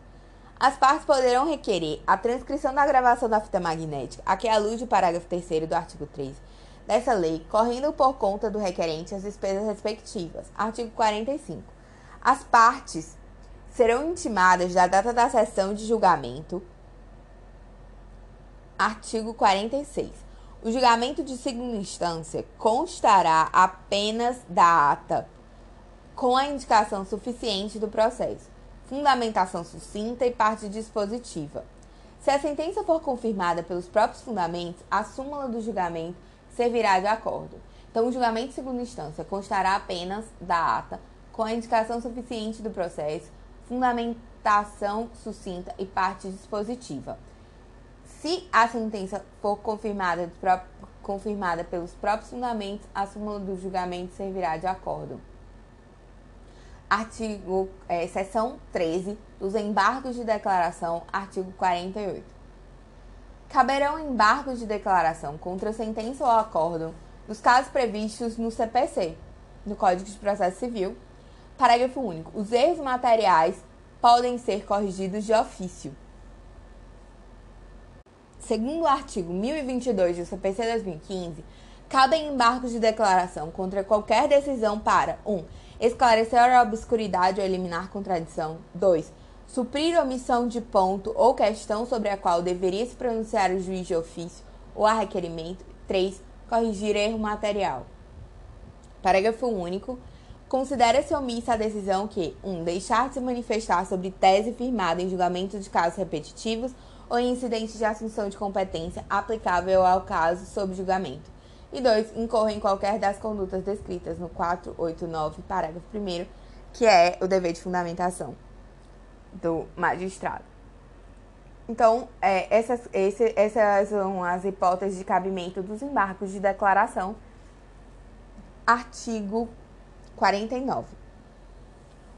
[SPEAKER 1] As partes poderão requerer a transcrição da gravação da fita magnética, a que alude o parágrafo 3 do artigo 3 dessa lei, correndo por conta do requerente as despesas respectivas. Artigo 45. As partes serão intimadas da data da sessão de julgamento Artigo 46. O julgamento de segunda instância constará apenas da ata com a indicação suficiente do processo, fundamentação sucinta e parte dispositiva. Se a sentença for confirmada pelos próprios fundamentos, a súmula do julgamento servirá de acordo. Então, o julgamento de segunda instância constará apenas da ata com a indicação suficiente do processo, fundamentação sucinta e parte dispositiva. Se a sentença for confirmada, confirmada pelos próprios fundamentos, a súmula do julgamento servirá de acordo. Artigo, é, seção 13 dos embargos de declaração, artigo 48. Caberão embargos de declaração contra sentença ou acórdão nos casos previstos no CPC, no Código de Processo Civil. Parágrafo único. Os erros materiais podem ser corrigidos de ofício. Segundo o artigo 1022 do CPC 2015, cabem embargos de declaração contra qualquer decisão para 1. Um, esclarecer a obscuridade ou eliminar contradição. 2. Suprir omissão de ponto ou questão sobre a qual deveria se pronunciar o juiz de ofício ou a requerimento. 3. Corrigir erro material. Parágrafo único. Considera-se omissa a decisão que 1. Um, deixar de se manifestar sobre tese firmada em julgamento de casos repetitivos ou incidente de assunção de competência aplicável ao caso sob julgamento. E dois, incorre em qualquer das condutas descritas no 489, parágrafo 1 que é o dever de fundamentação do magistrado. Então, é, essas, esse, essas são as hipóteses de cabimento dos embargos de declaração. Artigo 49.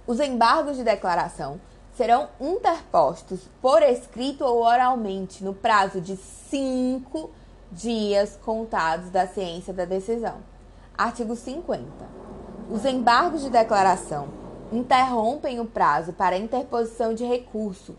[SPEAKER 1] Os embargos de declaração serão interpostos por escrito ou oralmente no prazo de cinco dias contados da ciência da decisão. Artigo 50. Os embargos de declaração interrompem o prazo para interposição de recurso.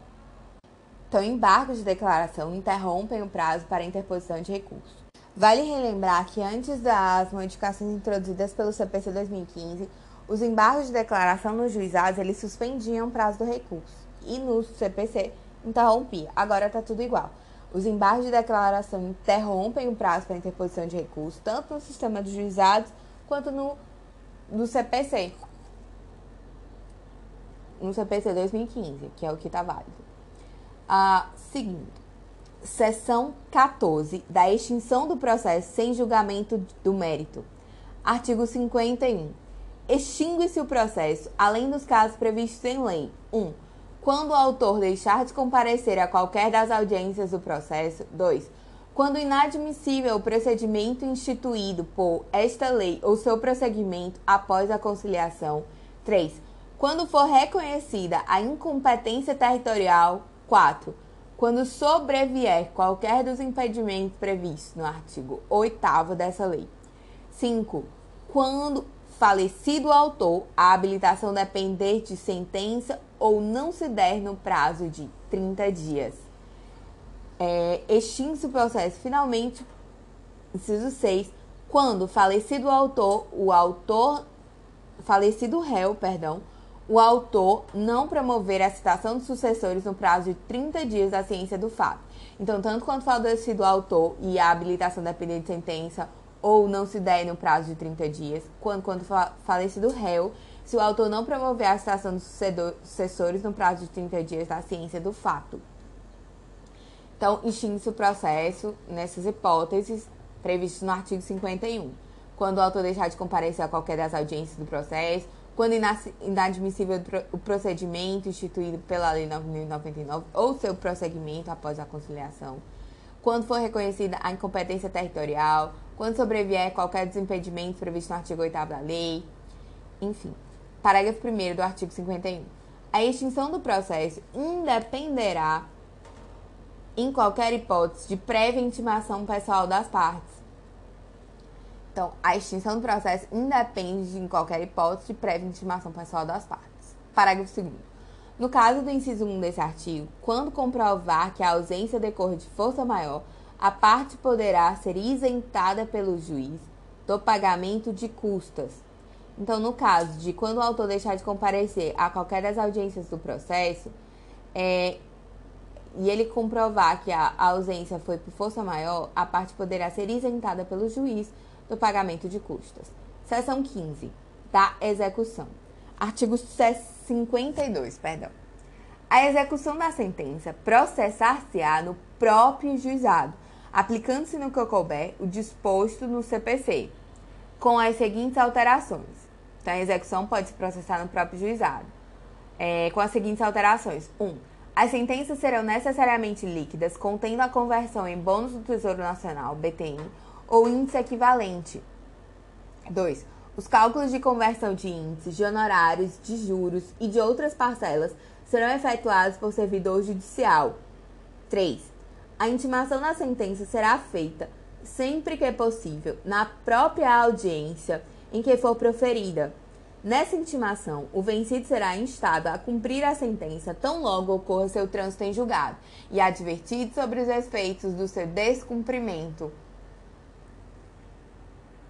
[SPEAKER 1] Então, embargos de declaração interrompem o prazo para interposição de recurso. Vale relembrar que antes das modificações introduzidas pelo CPC 2015, os embargos de declaração nos juizados, eles suspendiam o prazo do recurso. E no CPC, interrompia. Agora está tudo igual. Os embargos de declaração interrompem o prazo para interposição de recurso, tanto no sistema dos juizados quanto no, no CPC. No CPC 2015, que é o que está válido. Ah, seguindo. Seção 14 da extinção do processo sem julgamento do mérito. Artigo 51 extingue-se o processo, além dos casos previstos em lei. 1. Um, quando o autor deixar de comparecer a qualquer das audiências do processo. 2. Quando inadmissível o procedimento instituído por esta lei ou seu prosseguimento após a conciliação. 3. Quando for reconhecida a incompetência territorial. 4. Quando sobrevier qualquer dos impedimentos previstos no artigo 8 dessa lei. 5. Quando falecido autor, a habilitação depender de sentença ou não se der no prazo de 30 dias. É, extingue-se o processo finalmente, inciso 6, quando falecido autor, o autor, falecido réu, perdão, o autor não promover a citação dos sucessores no prazo de 30 dias da ciência do fato. Então, tanto quanto falecido autor e a habilitação depender de sentença ou não se der no prazo de 30 dias, quando, quando falecido réu, se o autor não promover a citação dos sucessores no prazo de 30 dias da ciência do fato. Então, extingue-se o processo nessas hipóteses previstas no artigo 51. Quando o autor deixar de comparecer a qualquer das audiências do processo, quando inadmissível o procedimento instituído pela Lei 9.099 ou seu prosseguimento após a conciliação, quando for reconhecida a incompetência territorial, quando sobrevier qualquer desimpedimento previsto no artigo 8 da lei, enfim. Parágrafo 1 do artigo 51. A extinção do processo independerá, em qualquer hipótese, de prévia intimação pessoal das partes. Então, a extinção do processo independe, de, em qualquer hipótese, de prévia intimação pessoal das partes. Parágrafo 2. No caso do inciso 1 desse artigo, quando comprovar que a ausência decorre de força maior, a parte poderá ser isentada pelo juiz do pagamento de custas. Então, no caso de quando o autor deixar de comparecer a qualquer das audiências do processo, é, e ele comprovar que a ausência foi por força maior, a parte poderá ser isentada pelo juiz do pagamento de custas. Seção 15. Da execução. Artigo 52, perdão. A execução da sentença processar-se-á no próprio juizado, aplicando-se no que couber o disposto no CPC, com as seguintes alterações. Então, a execução pode se processar no próprio juizado, é, com as seguintes alterações. 1. Um, as sentenças serão necessariamente líquidas, contendo a conversão em bônus do Tesouro Nacional, BTN, ou índice equivalente. 2. Os cálculos de conversão de índices, de honorários, de juros e de outras parcelas serão efetuados por servidor judicial. 3. A intimação da sentença será feita, sempre que possível, na própria audiência em que for proferida. Nessa intimação, o vencido será instado a cumprir a sentença tão logo ocorra seu trânsito em julgado e advertido sobre os efeitos do seu descumprimento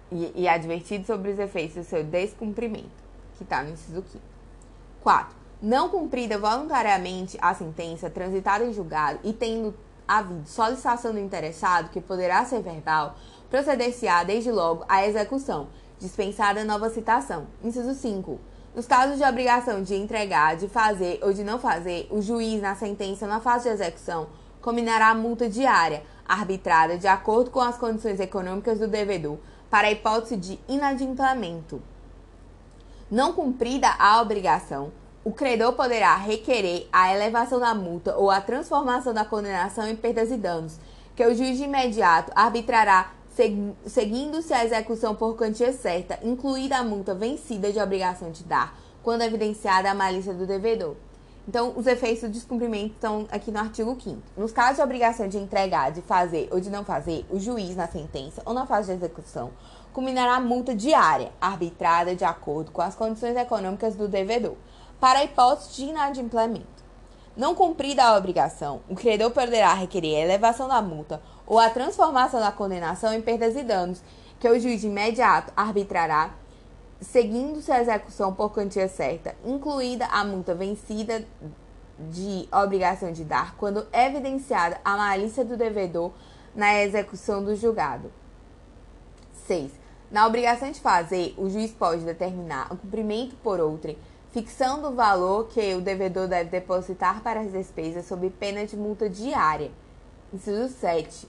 [SPEAKER 1] e, e advertido sobre os efeitos do seu descumprimento, que está no inciso 5. 4. Não cumprida voluntariamente a sentença transitada em julgado e tendo havido solicitação do interessado, que poderá ser verbal, proceder-se-á desde logo à execução, dispensada nova citação. Inciso 5. Nos casos de obrigação de entregar, de fazer ou de não fazer, o juiz, na sentença na fase de execução, combinará a multa diária, arbitrada de acordo com as condições econômicas do devedor, para a hipótese de inadimplemento. Não cumprida a obrigação, o credor poderá requerer a elevação da multa ou a transformação da condenação em perdas e danos, que o juiz de imediato arbitrará seguindo-se a execução por quantia certa, incluída a multa vencida de obrigação de dar, quando evidenciada a malícia do devedor. Então, os efeitos do descumprimento estão aqui no artigo 5 Nos casos de obrigação de entregar, de fazer ou de não fazer, o juiz, na sentença ou na fase de execução, culminará a multa diária, arbitrada de acordo com as condições econômicas do devedor, para a hipótese de inadimplemento. Não cumprida a obrigação, o credor poderá requerer a elevação da multa ou a transformação da condenação em perdas e danos, que o juiz de imediato arbitrará seguindo-se a execução por quantia certa, incluída a multa vencida de obrigação de dar, quando evidenciada a malícia do devedor na execução do julgado. 6. Na obrigação de fazer, o juiz pode determinar o cumprimento por outrem, fixando o valor que o devedor deve depositar para as despesas sob pena de multa diária. Inciso 7.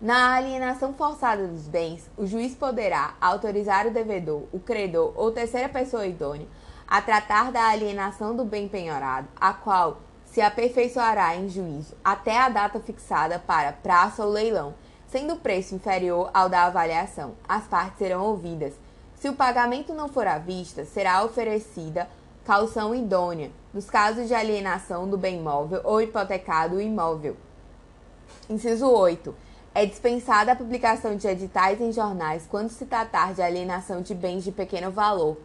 [SPEAKER 1] Na alienação forçada dos bens, o juiz poderá autorizar o devedor, o credor ou terceira pessoa idônea a tratar da alienação do bem penhorado, a qual se aperfeiçoará em juízo até a data fixada para praça ou leilão, sendo o preço inferior ao da avaliação. As partes serão ouvidas. Se o pagamento não for à vista, será oferecida caução idônea, nos casos de alienação do bem móvel ou hipotecado imóvel. Inciso 8 é dispensada a publicação de editais em jornais quando se tratar de alienação de bens de pequeno valor.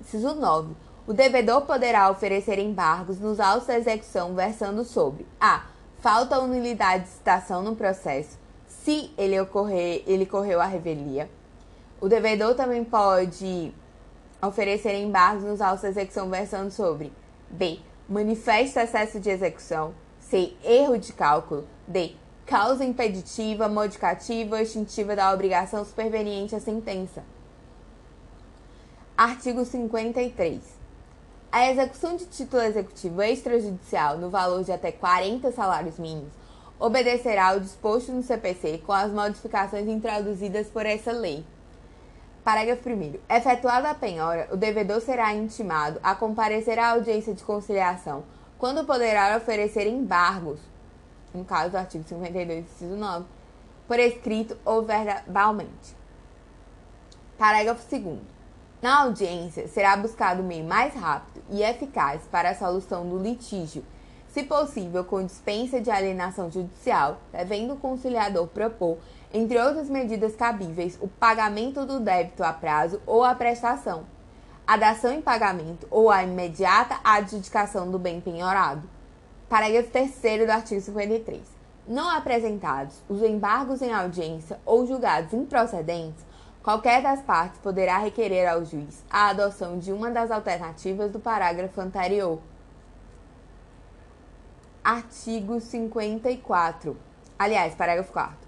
[SPEAKER 1] Inciso 9. O devedor poderá oferecer embargos nos autos da execução versando sobre a. Falta ou nulidade de citação no processo, se ele ocorrer, ele correu a revelia. O devedor também pode oferecer embargos nos autos da execução versando sobre b. Manifesto excesso de execução. C. Erro de cálculo. D causa impeditiva, modificativa ou extintiva da obrigação superveniente à sentença. Artigo 53. A execução de título executivo extrajudicial no valor de até 40 salários mínimos obedecerá ao disposto no CPC com as modificações introduzidas por essa lei. Parágrafo 1. Efetuada a penhora, o devedor será intimado a comparecer à audiência de conciliação, quando poderá oferecer embargos no caso do artigo 52, inciso 9, por escrito ou verbalmente. Parágrafo 2. Na audiência, será buscado o meio mais rápido e eficaz para a solução do litígio, se possível com dispensa de alienação judicial, devendo o conciliador propor, entre outras medidas cabíveis, o pagamento do débito a prazo ou a prestação, a dação em pagamento ou a imediata adjudicação do bem penhorado Parágrafo 3 do artigo 53. Não apresentados os embargos em audiência ou julgados improcedentes, qualquer das partes poderá requerer ao juiz a adoção de uma das alternativas do parágrafo anterior. Artigo 54. Aliás, parágrafo 4.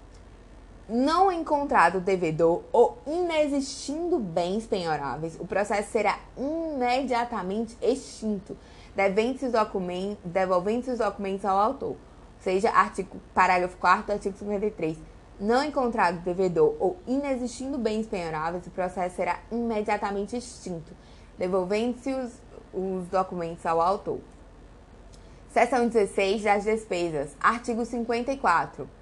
[SPEAKER 1] Não encontrado devedor ou inexistindo bens penhoráveis, o processo será imediatamente extinto, devendo-se os documentos, devolvendo-se os documentos ao autor. Seja, artigo, parágrafo 4 artigo 53. Não encontrado devedor ou inexistindo bens penhoráveis, o processo será imediatamente extinto, devolvendo-se os, os documentos ao autor. Seção 16 das despesas. Artigo 54.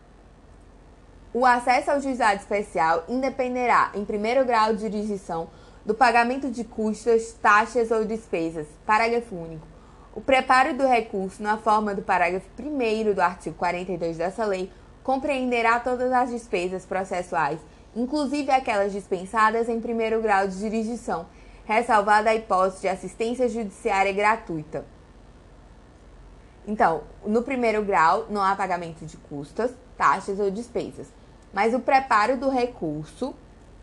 [SPEAKER 1] O acesso ao juizado especial independerá, em primeiro grau de jurisdição, do pagamento de custas, taxas ou despesas. Parágrafo único. O preparo do recurso, na forma do parágrafo 1 do artigo 42 dessa lei, compreenderá todas as despesas processuais, inclusive aquelas dispensadas em primeiro grau de jurisdição, ressalvada a hipótese de assistência judiciária gratuita. Então, no primeiro grau, não há pagamento de custas, taxas ou despesas, mas o preparo do recurso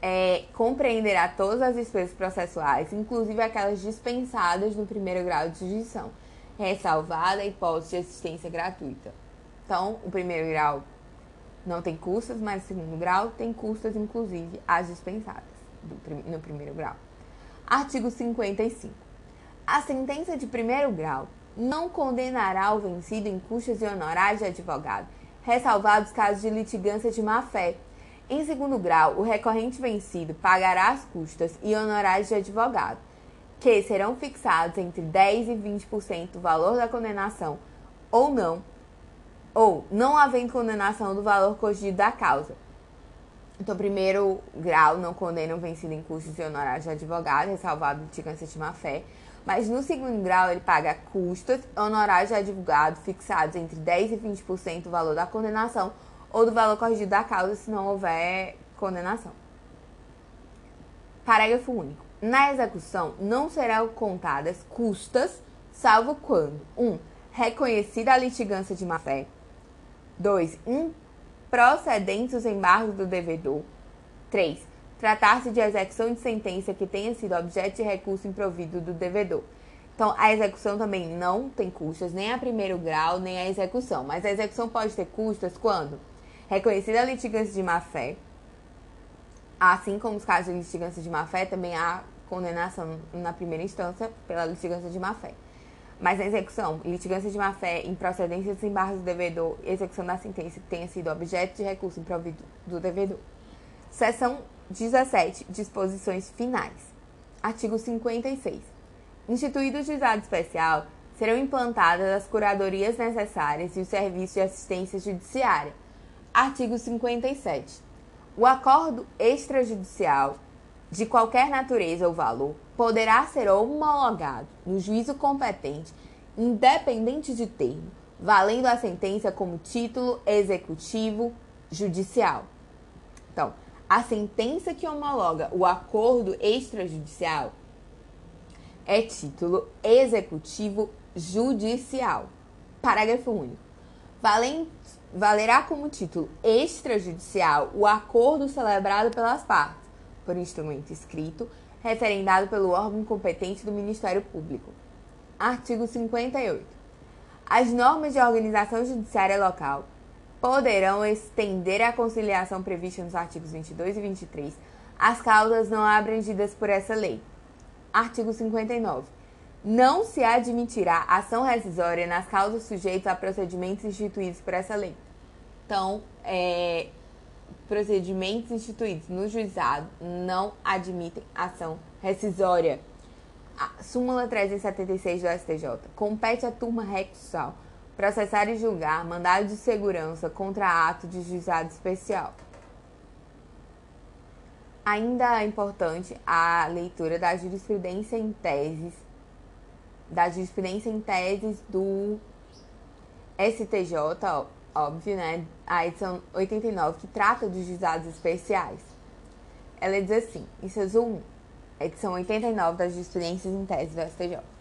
[SPEAKER 1] é, compreenderá todas as despesas processuais, inclusive aquelas dispensadas no primeiro grau de jurisdição, ressalvada a hipótese de assistência gratuita. Então, o primeiro grau não tem custas, mas o segundo grau tem custas, inclusive as dispensadas no primeiro grau. Artigo 55. A sentença de primeiro grau não condenará o vencido em custas e honorários de advogado, ressalvados casos de litigância de má-fé. Em segundo grau, o recorrente vencido pagará as custas e honorários de advogado, que serão fixados entre 10 e 20% do valor da condenação, ou não, ou não havendo condenação do valor corrigido da causa. Então, primeiro grau não condena o vencido em custos e honorários de advogado, ressalvado litigância de má-fé. Mas no segundo grau, ele paga custas, honorários de advogado fixados entre 10% e 20% do valor da condenação ou do valor corrigido da causa, se não houver condenação. Parágrafo único. Na execução, não serão contadas custas, salvo quando 1. Um, reconhecida a litigância de má-fé. 2. Improcedentes os embargos do devedor. 3 tratar-se de execução de sentença que tenha sido objeto de recurso improvido do devedor. Então, a execução também não tem custas, nem a primeiro grau, nem a execução. Mas a execução pode ter custas quando reconhecida a litigância de má-fé, assim como os casos de litigância de má-fé, também há condenação na primeira instância pela litigância de má-fé. Mas na execução, litigância de má-fé, improcedência de desembargos do devedor, execução da sentença que tenha sido objeto de recurso improvido do devedor. Seção 17. Disposições finais. Artigo 56. Instituído o juizado especial, serão implantadas as curadorias necessárias e os serviços de assistência judiciária. Artigo 57. O acordo extrajudicial, de qualquer natureza ou valor, poderá ser homologado no juízo competente, independente de termo, valendo a sentença como título executivo judicial. Então, a sentença que homologa o acordo extrajudicial é título executivo judicial. Parágrafo único. Valerá como título extrajudicial o acordo celebrado pelas partes, por instrumento escrito, referendado pelo órgão competente do Ministério Público. Artigo 58. As normas de organização judiciária local poderão estender a conciliação prevista nos artigos 22 e 23 às causas não abrangidas por essa lei. Artigo 59. Não se admitirá ação rescisória nas causas sujeitas a procedimentos instituídos por essa lei. Então, é, procedimentos instituídos no juizado não admitem ação rescisória. A súmula 376 do STJ compete à turma recursal processar e julgar mandado de segurança contra ato de juizado especial. Ainda é importante a leitura da jurisprudência em teses, da jurisprudência em teses do STJ, óbvio, né? A edição 89, que trata dos juizados especiais. Ela diz assim, em seus 1, edição 89 das jurisprudências em teses do STJ.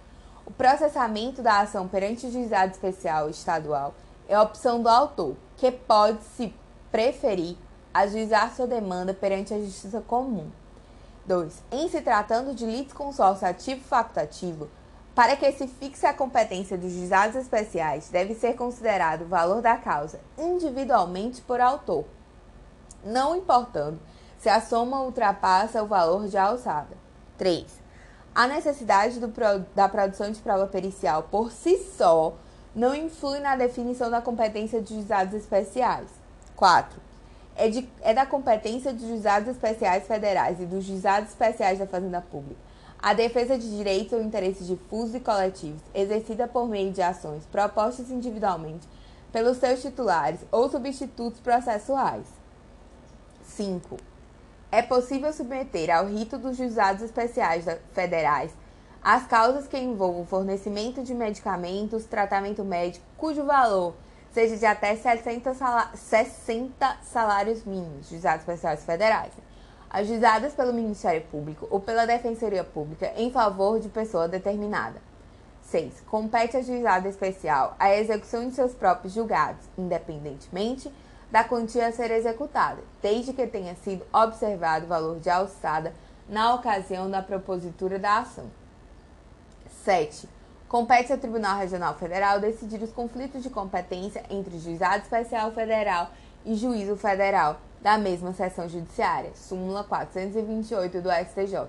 [SPEAKER 1] O processamento da ação perante o juizado especial estadual é opção do autor, que pode se preferir ajuizar sua demanda perante a justiça comum. 2. Em se tratando de litisconsórcio ativo facultativo, Para que se fixe a competência dos juizados especiais, deve ser considerado o valor da causa individualmente por autor, não importando se a soma ultrapassa o valor de alçada. 3. A necessidade do, da produção de prova pericial por si só não influi na definição da competência de juizados especiais. 4. É, é da competência dos juizados especiais federais e dos juizados especiais da Fazenda Pública a defesa de direitos ou interesses difusos e coletivos, exercida por meio de ações propostas individualmente pelos seus titulares ou substitutos processuais. 5. É possível submeter ao rito dos juizados especiais federais as causas que envolvam fornecimento de medicamentos, tratamento médico, cujo valor seja de até 60 salários mínimos, juizados especiais federais ajuizadas pelo Ministério Público ou pela Defensoria Pública em favor de pessoa determinada. 6. Compete à juizada especial a execução de seus próprios julgados, independentemente da quantia a ser executada, desde que tenha sido observado o valor de alçada na ocasião da propositura da ação. 7. Compete ao Tribunal Regional Federal decidir os conflitos de competência entre Juizado Especial Federal e Juízo Federal da mesma seção judiciária, súmula 428 do STJ.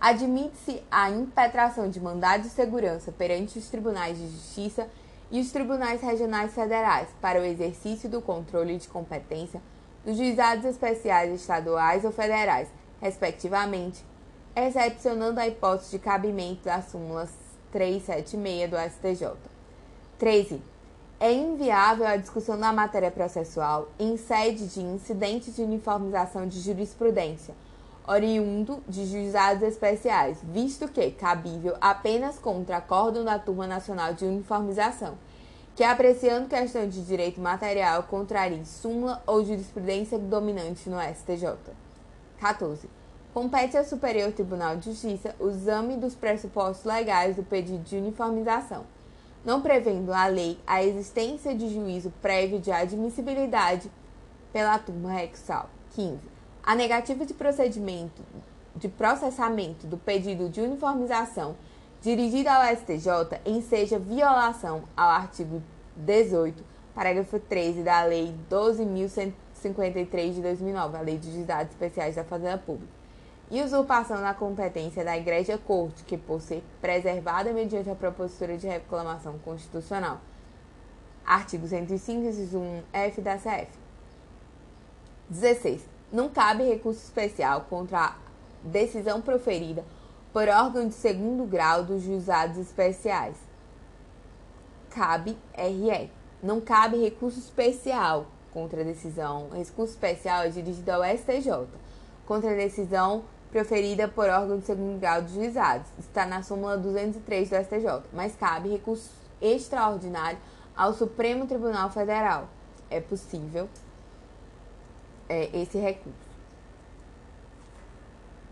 [SPEAKER 1] Admite-se a impetração de mandado de segurança perante os tribunais de justiça e os tribunais regionais federais para o exercício do controle de competência dos juizados especiais estaduais ou federais, respectivamente, excepcionando a hipótese de cabimento das súmulas 376 do STJ. 13 é inviável a discussão da matéria processual em sede de incidente de uniformização de jurisprudência, oriundo de juizados especiais, visto que cabível apenas contra acórdão da Turma Nacional de Uniformização, que apreciando questão de direito material contraria súmula ou jurisprudência dominante no STJ. 14. Compete ao Superior Tribunal de Justiça o exame dos pressupostos legais do pedido de uniformização não prevendo a lei a existência de juízo prévio de admissibilidade pela turma rexal. 15. A negativa de procedimento de processamento do pedido de uniformização dirigida ao STJ enseja violação ao artigo 18, parágrafo 13 da Lei 12.153 de 2009, a Lei de Dados Especiais da Fazenda Pública e usurpação da competência da Igreja Corte, que por ser preservada mediante a propositura de reclamação constitucional. Artigo 105, inciso 1F da CF. 16. Não cabe recurso especial contra a decisão proferida por órgão de segundo grau dos juizados especiais. Cabe RE. Não cabe recurso especial contra a decisão. O recurso especial é dirigido ao STJ contra a decisão proferida por órgão de segundo grau de juizados. Está na súmula 203 do STJ, mas cabe recurso extraordinário ao Supremo Tribunal Federal. É possível é, esse recurso.